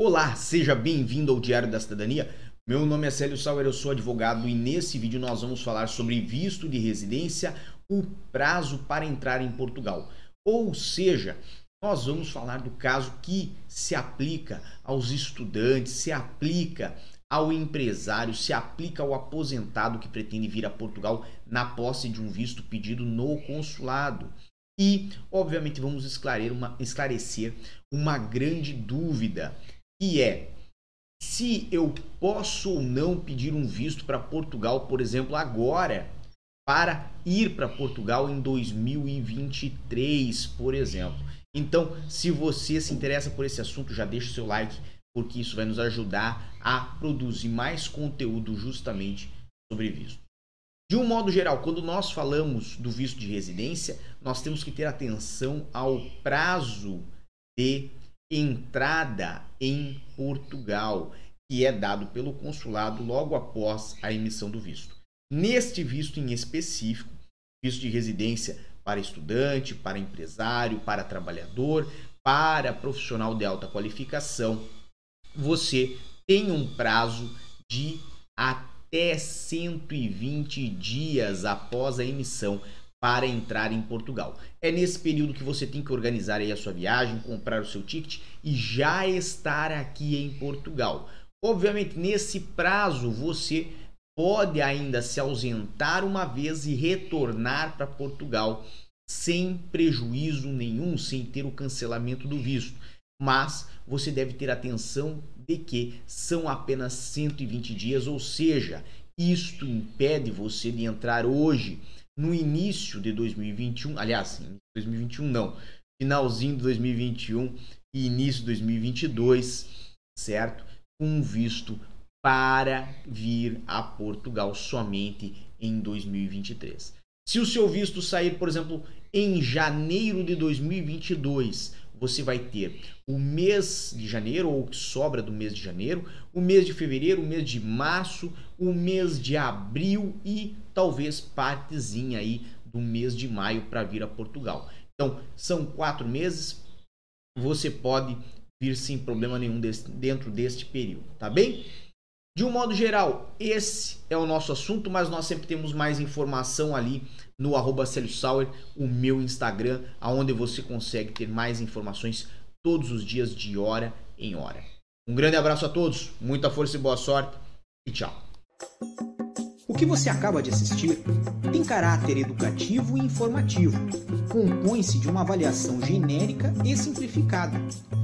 Olá, seja bem-vindo ao Diário da Cidadania. Meu nome é Célio Sauer, eu sou advogado e nesse vídeo nós vamos falar sobre visto de residência, o prazo para entrar em Portugal. Ou seja, nós vamos falar do caso que se aplica aos estudantes, se aplica ao empresário, se aplica ao aposentado que pretende vir a Portugal na posse de um visto pedido no consulado. E, obviamente, vamos esclarecer uma, esclarecer uma grande dúvida, que é se eu posso ou não pedir um visto para Portugal, por exemplo, agora, para ir para Portugal em 2023, por exemplo. Então, se você se interessa por esse assunto, já deixa o seu like, porque isso vai nos ajudar a produzir mais conteúdo justamente sobre visto. De um modo geral, quando nós falamos do visto de residência, nós temos que ter atenção ao prazo de entrada em Portugal, que é dado pelo consulado logo após a emissão do visto. Neste visto em específico, visto de residência para estudante, para empresário, para trabalhador, para profissional de alta qualificação, você tem um prazo de até 120 dias após a emissão para entrar em Portugal. É nesse período que você tem que organizar aí a sua viagem, comprar o seu ticket e já estar aqui em Portugal. Obviamente, nesse prazo você pode ainda se ausentar uma vez e retornar para Portugal sem prejuízo nenhum, sem ter o cancelamento do visto. Mas você deve ter atenção de que são apenas 120 dias, ou seja, isto impede você de entrar hoje no início de 2021, aliás, 2021 não, finalzinho de 2021 e início de 2022, certo? Com visto para vir a Portugal somente em 2023. Se o seu visto sair, por exemplo, em janeiro de 2022, você vai ter o mês de janeiro, ou o que sobra do mês de janeiro, o mês de fevereiro, o mês de março, o mês de abril e talvez partezinha aí do mês de maio para vir a Portugal. Então, são quatro meses, você pode vir sem problema nenhum desse, dentro deste período, tá bem? De um modo geral, esse é o nosso assunto, mas nós sempre temos mais informação ali no arroba Sauer, o meu Instagram, aonde você consegue ter mais informações todos os dias, de hora em hora. Um grande abraço a todos, muita força e boa sorte e tchau. O que você acaba de assistir tem caráter educativo e informativo. Compõe-se de uma avaliação genérica e simplificada.